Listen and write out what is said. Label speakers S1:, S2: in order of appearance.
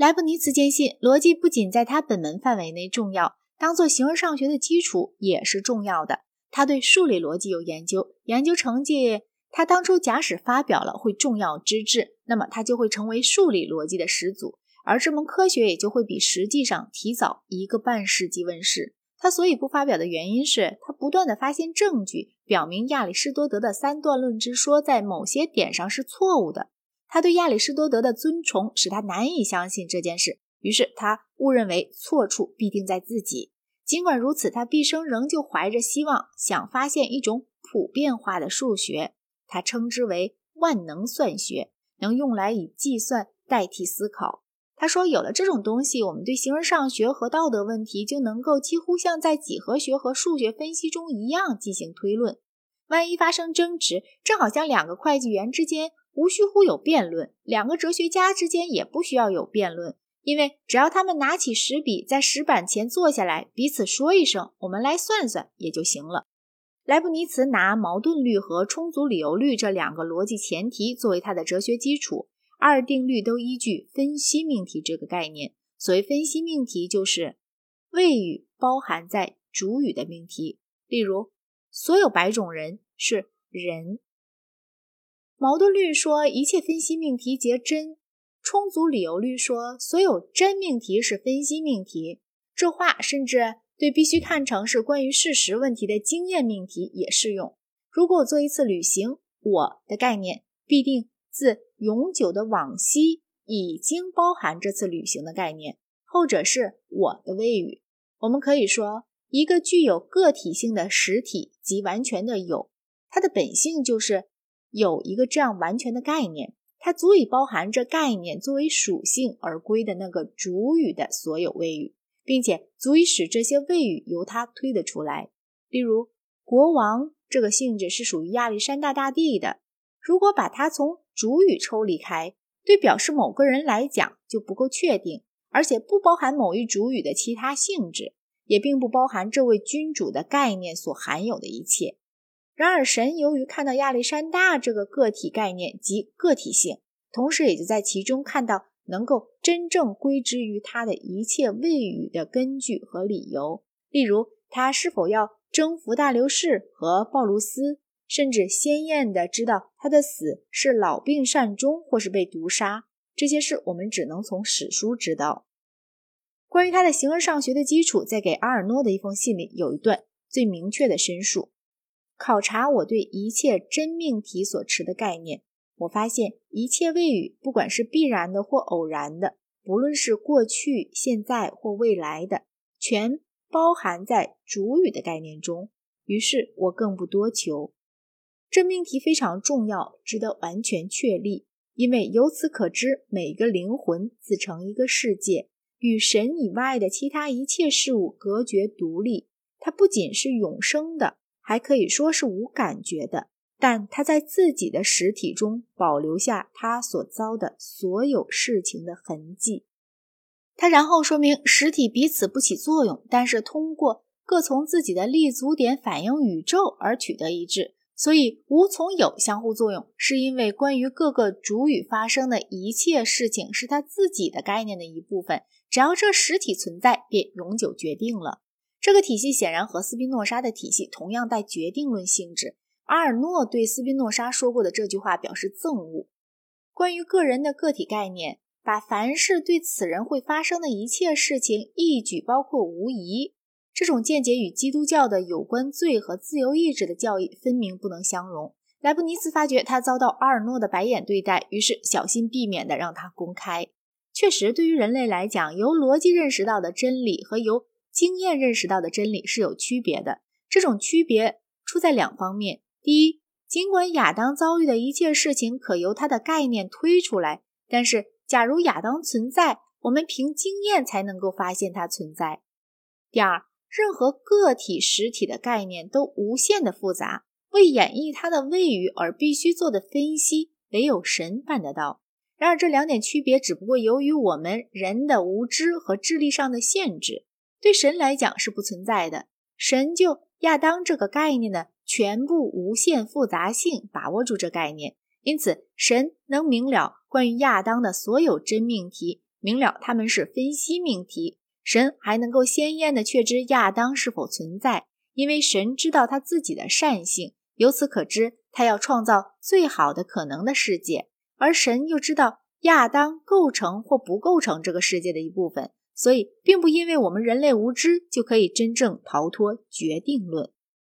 S1: 莱布尼茨坚信，逻辑不仅在他本门范围内重要，当做形而上学的基础也是重要的。他对数理逻辑有研究，研究成绩他当初假使发表了会重要之至，那么他就会成为数理逻辑的始祖，而这门科学也就会比实际上提早一个半世纪问世。他所以不发表的原因是他不断的发现证据，表明亚里士多德的三段论之说在某些点上是错误的。他对亚里士多德的尊崇使他难以相信这件事，于是他误认为错处必定在自己。尽管如此，他毕生仍旧怀着希望，想发现一种普遍化的数学，他称之为万能算学，能用来以计算代替思考。他说：“有了这种东西，我们对形而上学和道德问题就能够几乎像在几何学和数学分析中一样进行推论。万一发生争执，正好像两个会计员之间无需乎有辩论，两个哲学家之间也不需要有辩论。”因为只要他们拿起石笔，在石板前坐下来，彼此说一声“我们来算算”也就行了。莱布尼茨拿矛盾律和充足理由律这两个逻辑前提作为他的哲学基础，二定律都依据分析命题这个概念。所谓分析命题，就是谓语包含在主语的命题。例如，所有白种人是人。矛盾律说一切分析命题皆真。充足理由律说，所有真命题是分析命题。这话甚至对必须看成是关于事实问题的经验命题也适用。如果我做一次旅行，我的概念必定自永久的往昔已经包含这次旅行的概念，后者是我的谓语。我们可以说，一个具有个体性的实体及完全的有，它的本性就是有一个这样完全的概念。它足以包含这概念作为属性而归的那个主语的所有谓语，并且足以使这些谓语由它推得出来。例如，国王这个性质是属于亚历山大大帝的。如果把它从主语抽离开，对表示某个人来讲就不够确定，而且不包含某一主语的其他性质，也并不包含这位君主的概念所含有的一切。然而，神由于看到亚历山大这个个体概念及个体性，同时也就在其中看到能够真正归之于他的一切谓语的根据和理由。例如，他是否要征服大流士和鲍卢斯，甚至鲜艳的知道他的死是老病善终或是被毒杀，这些事我们只能从史书知道。关于他的形而上学的基础，在给阿尔诺的一封信里有一段最明确的申述。考察我对一切真命题所持的概念，我发现一切谓语，不管是必然的或偶然的，不论是过去、现在或未来的，全包含在主语的概念中。于是我更不多求。真命题非常重要，值得完全确立，因为由此可知，每个灵魂自成一个世界，与神以外的其他一切事物隔绝独立。它不仅是永生的。还可以说是无感觉的，但他在自己的实体中保留下他所遭的所有事情的痕迹。他然后说明实体彼此不起作用，但是通过各从自己的立足点反映宇宙而取得一致。所以无从有相互作用，是因为关于各个主语发生的一切事情是他自己的概念的一部分。只要这实体存在，便永久决定了。这个体系显然和斯宾诺莎的体系同样带决定论性质。阿尔诺对斯宾诺莎说过的这句话表示憎恶：关于个人的个体概念，把凡是对此人会发生的一切事情一举包括无疑。这种见解与基督教的有关罪和自由意志的教义分明不能相容。莱布尼茨发觉他遭到阿尔诺的白眼对待，于是小心避免的让他公开。确实，对于人类来讲，由逻辑认识到的真理和由经验认识到的真理是有区别的，这种区别出在两方面：第一，尽管亚当遭遇的一切事情可由他的概念推出来，但是假如亚当存在，我们凭经验才能够发现它存在；第二，任何个体实体的概念都无限的复杂，为演绎它的谓语而必须做的分析，唯有神办得到。然而，这两点区别只不过由于我们人的无知和智力上的限制。对神来讲是不存在的，神就亚当这个概念的全部无限复杂性把握住这概念，因此神能明了关于亚当的所有真命题，明了他们是分析命题。神还能够鲜艳的确知亚当是否存在，因为神知道他自己的善性，由此可知他要创造最好的可能的世界，而神又知道亚当构成或不构成这个世界的一部分，所以并不因为我们人类无知就可以真正逃脱决定论。